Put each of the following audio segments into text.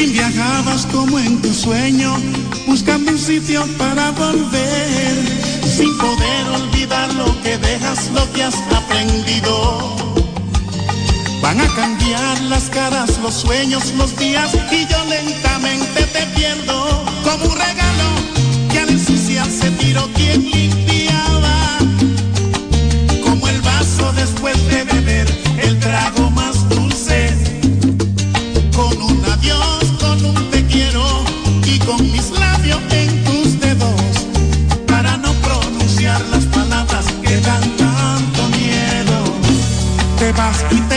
Si viajabas como en tu sueño, buscando un sitio para volver, sin poder olvidar lo que dejas, lo que has aprendido. Van a cambiar las caras, los sueños, los días y yo lentamente te pierdo. Como un regalo que al ensuciarse tiró quien limpiaba, como el vaso después de passe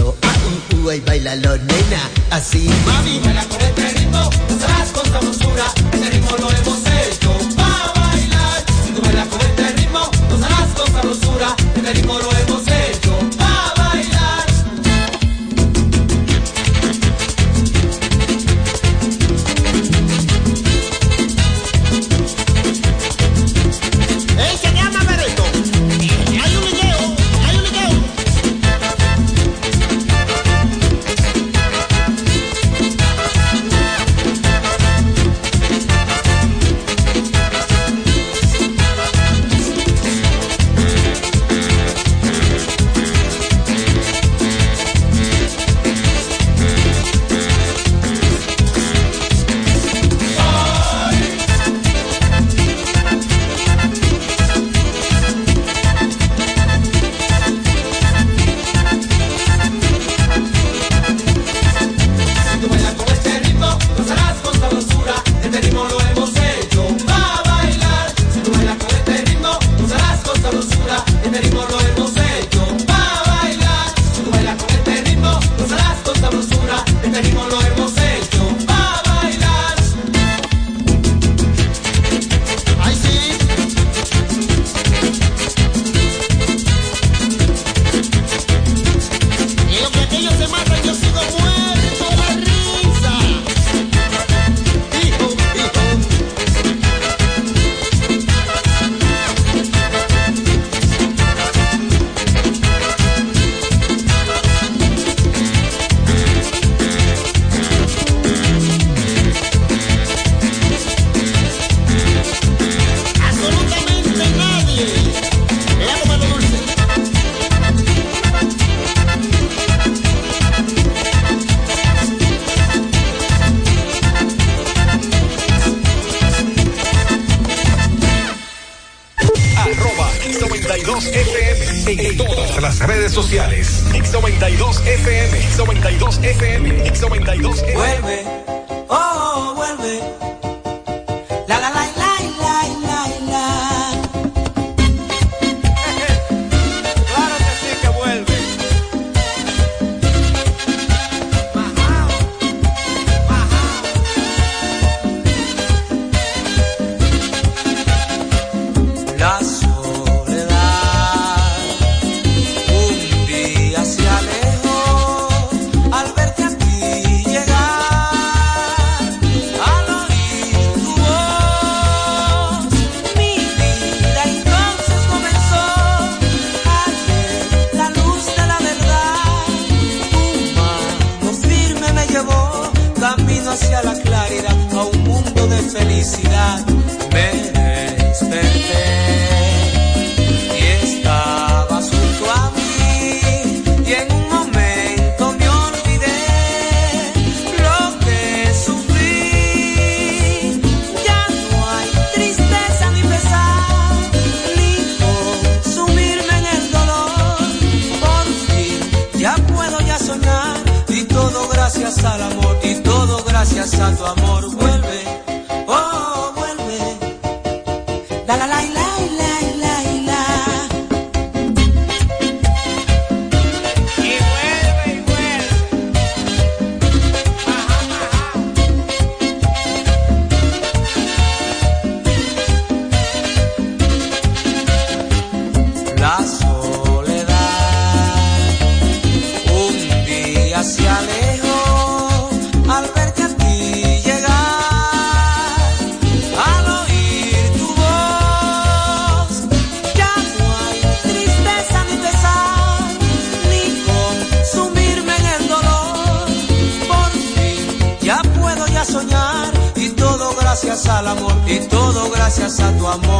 ah, uh, uh, ay, bailalo, nena, así. Mami, baila con este ritmo, no sabes con sabrosura, este ritmo lo es redes sociales. X92 FM, X92 FM, X92 FM. Vuelve, oh, oh vuelve todo gracias a tu amor.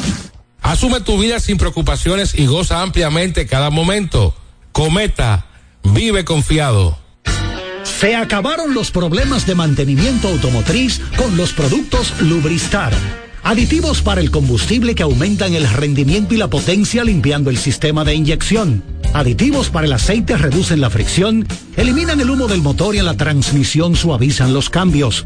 Asume tu vida sin preocupaciones y goza ampliamente cada momento. Cometa, vive confiado. Se acabaron los problemas de mantenimiento automotriz con los productos Lubristar. Aditivos para el combustible que aumentan el rendimiento y la potencia limpiando el sistema de inyección. Aditivos para el aceite reducen la fricción, eliminan el humo del motor y en la transmisión suavizan los cambios.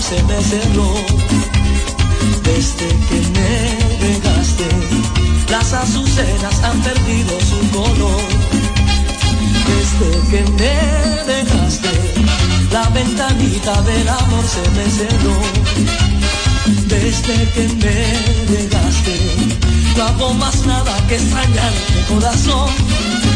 Se me cerró. Desde que me dejaste, las azucenas han perdido su color. Desde que me dejaste, la ventanita del amor se me cerró. Desde que me dejaste, no hago más nada que extrañarte corazón y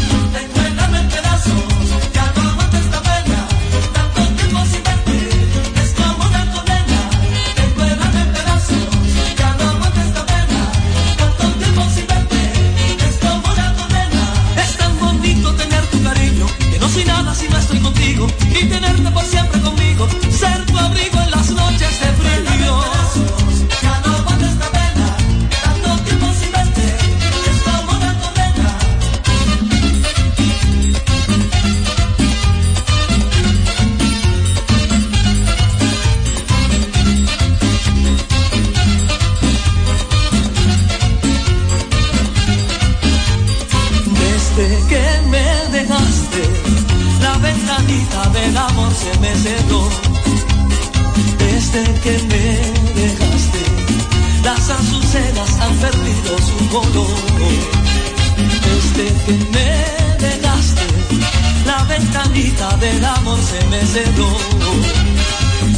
ventanita del amor se me cerró.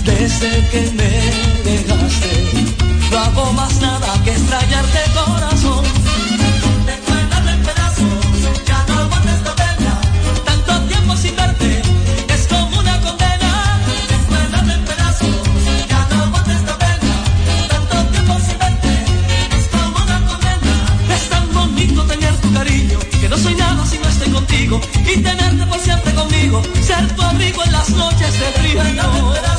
Desde que me dejaste, no hago más nada que extrañarte corazón. Ser tu abrigo en las noches de frío.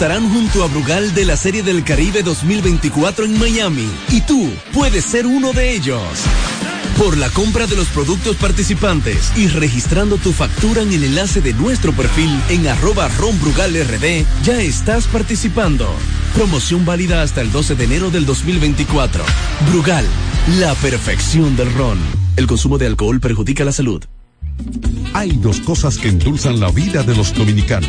Disfrutarán junto a Brugal de la Serie del Caribe 2024 en Miami y tú puedes ser uno de ellos. Por la compra de los productos participantes y registrando tu factura en el enlace de nuestro perfil en arroba ronbrugalrd, ya estás participando. Promoción válida hasta el 12 de enero del 2024. Brugal, la perfección del ron. El consumo de alcohol perjudica la salud. Hay dos cosas que endulzan la vida de los dominicanos,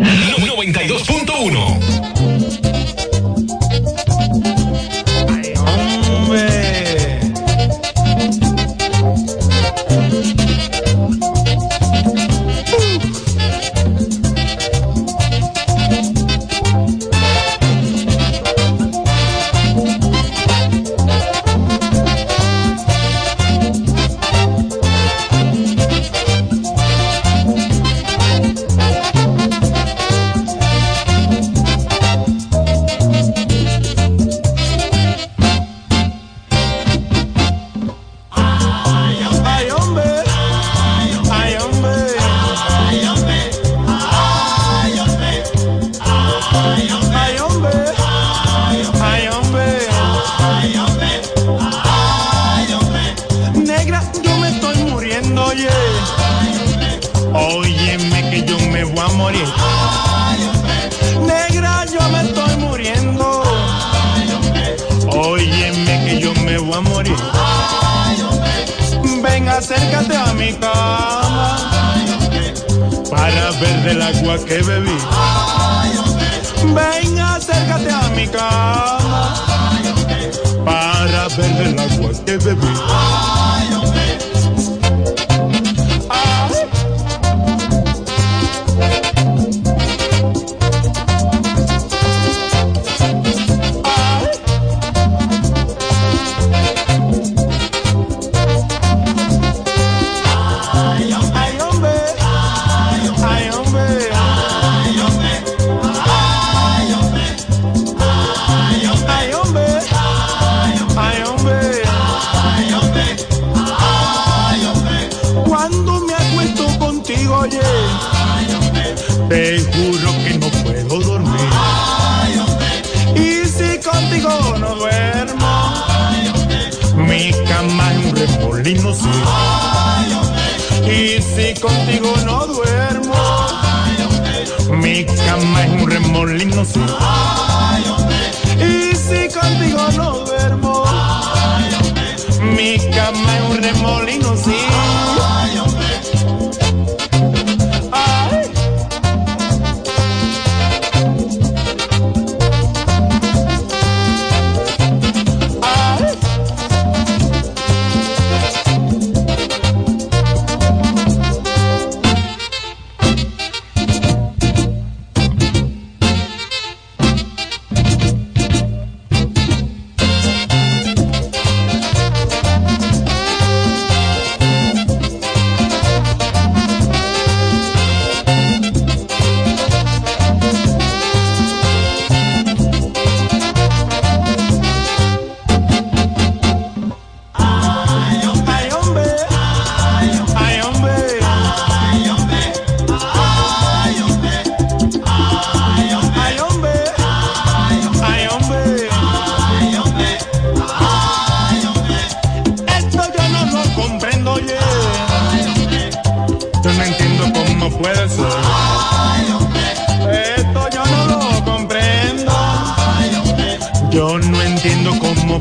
92.1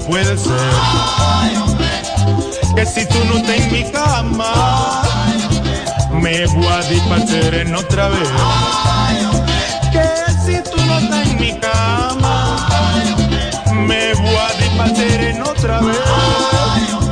puede ser que si tú no estás en mi cama, me voy a despachar en otra vez. Que si tú no estás en mi cama, me voy a despachar en otra vez.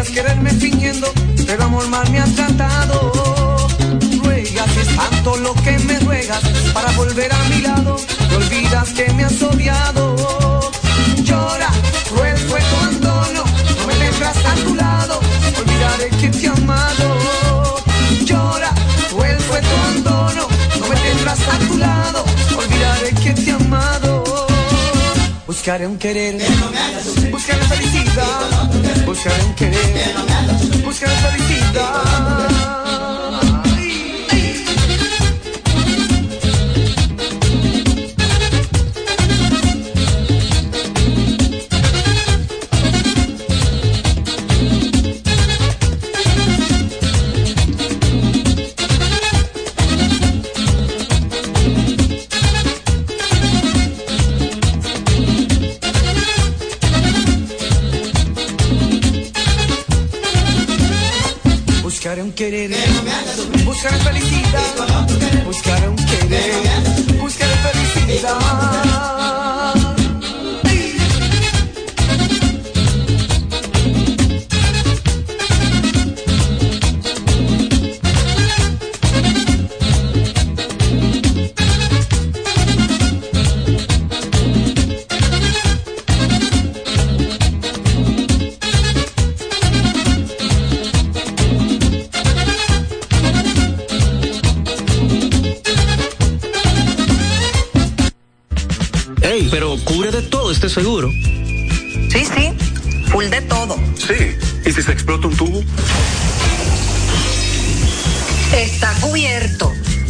Podías quererme fingiendo, pero amor mal me has tratado. Ruegas, es tanto lo que me ruegas para volver a mi lado. Olvidas que me has odiado. Buscaré un querer. Buscar la felicidad. Buscaré un querer. Buscar la felicidad. querer. Buscar felicidad. Buscar un querer. Buscar felicidad.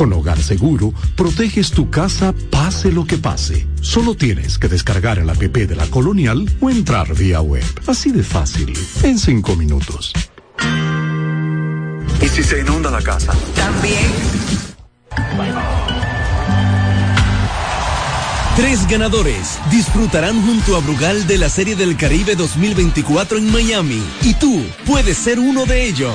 Con Hogar Seguro, proteges tu casa pase lo que pase. Solo tienes que descargar el app de la Colonial o entrar vía web. Así de fácil, en cinco minutos. ¿Y si se inunda la casa? También. Tres ganadores disfrutarán junto a Brugal de la Serie del Caribe 2024 en Miami y tú puedes ser uno de ellos.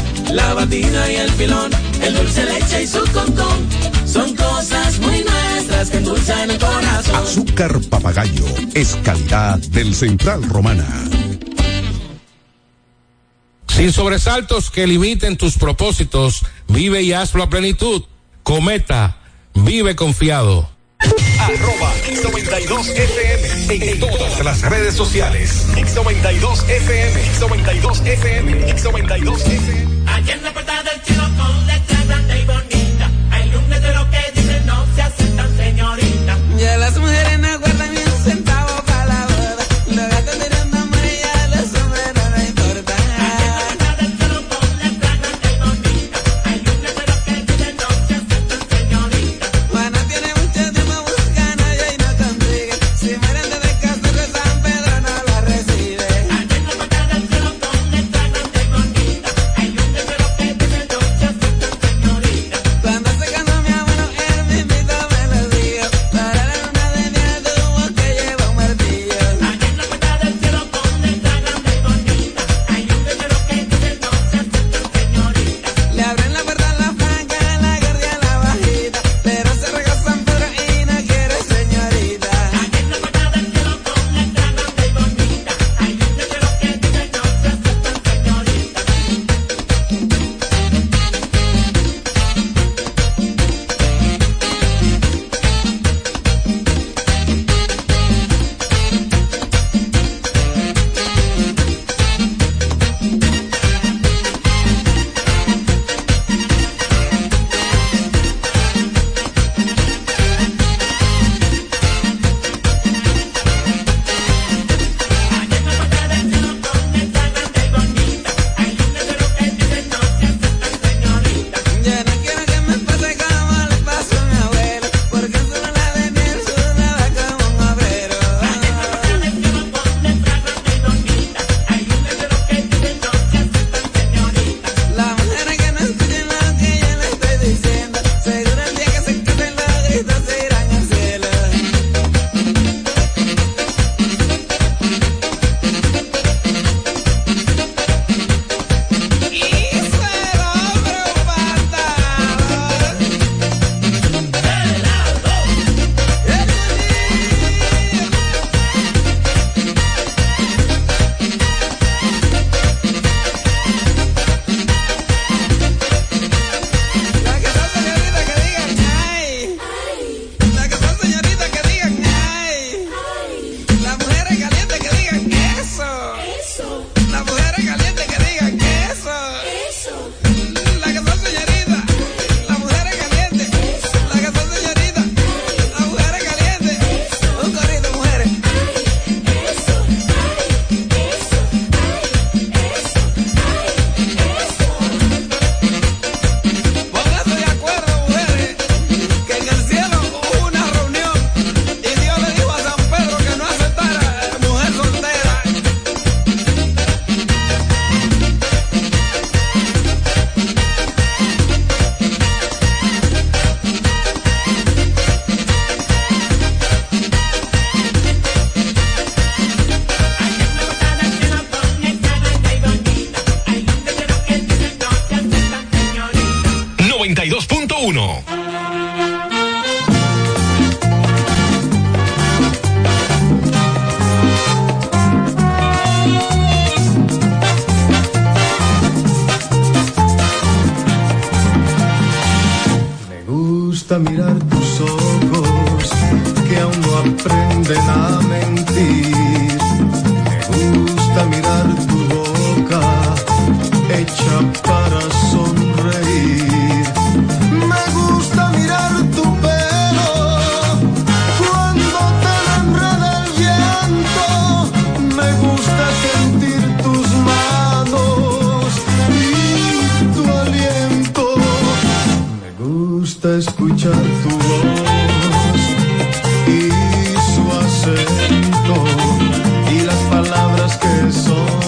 la batida y el filón, el dulce leche y su concón. Son cosas muy nuestras que endulzan el corazón. Azúcar papagayo es calidad del Central Romana. Sin sobresaltos que limiten tus propósitos, vive y hazlo a plenitud. Cometa, vive confiado. Arroba X92FM en todas las redes sociales. X92FM, X92FM, X92FM. y su acento y las palabras que son.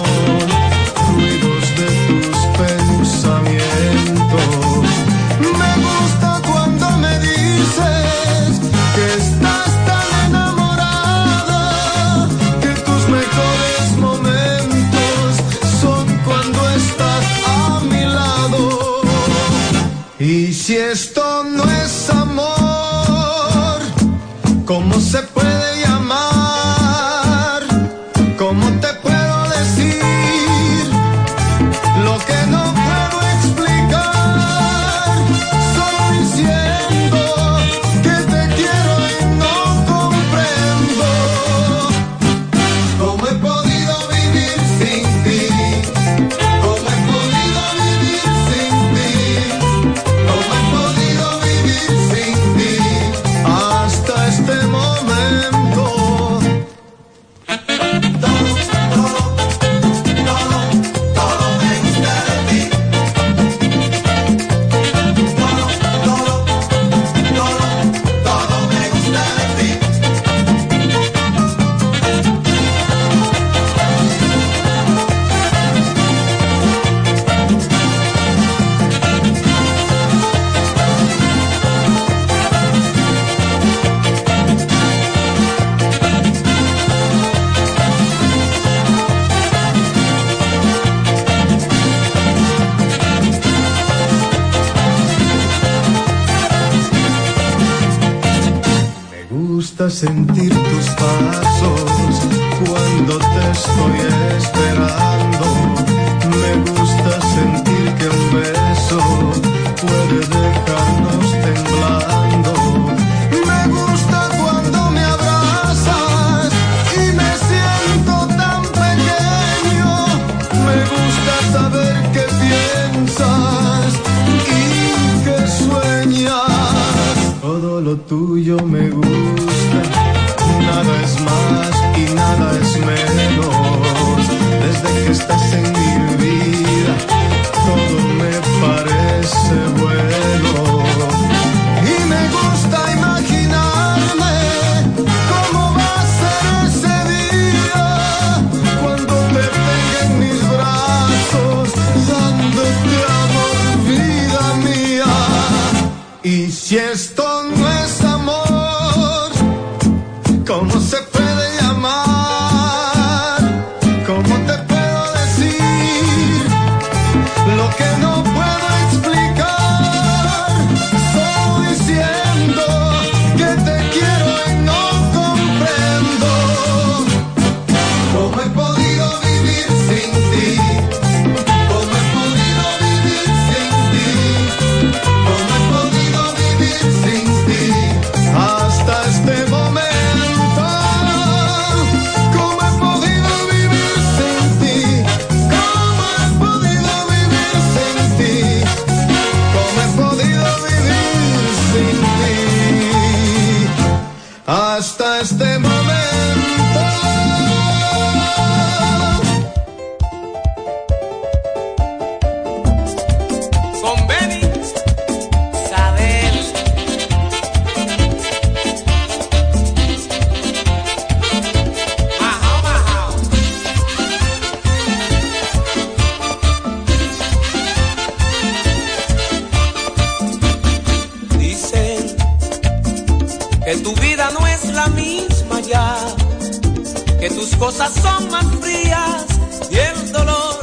que tus cosas son más frías y el dolor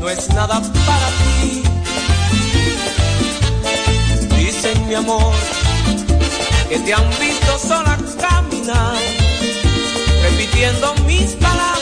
no es nada para ti. Dicen mi amor que te han visto sola caminar, repitiendo mis palabras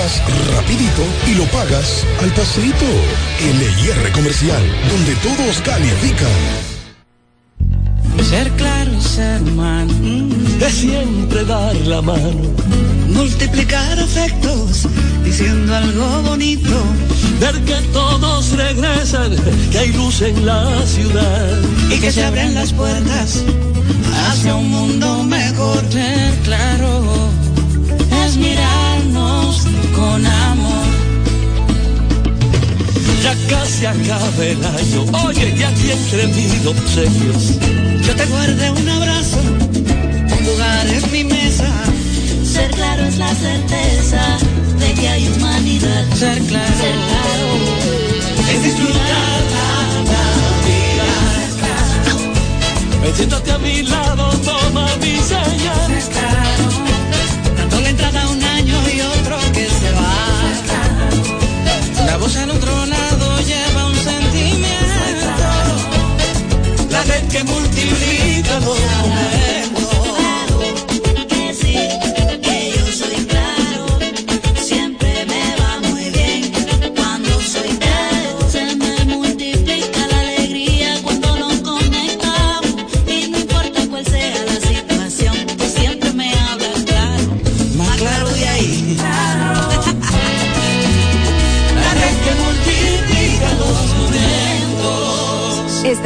rapidito y lo pagas al pasito. LIR Comercial, donde todos califican. Ser claro y ser humano es siempre dar la mano. Multiplicar afectos diciendo algo bonito. Ver que todos regresan, que hay luz en la ciudad. Y que se abren las puertas hacia un mundo mejor. Ser claro es con amor. Ya casi acaba el año, oye, ya aquí entre mis obsequios. Yo te guardé un abrazo, un lugar en mi mesa. Ser claro es la certeza de que hay humanidad. Ser claro, Ser claro es disfrutar la vida. Siéntate a mi lado, toma mi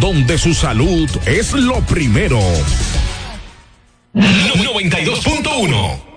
donde su salud es lo primero. 92.1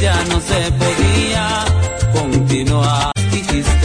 ya no se podía.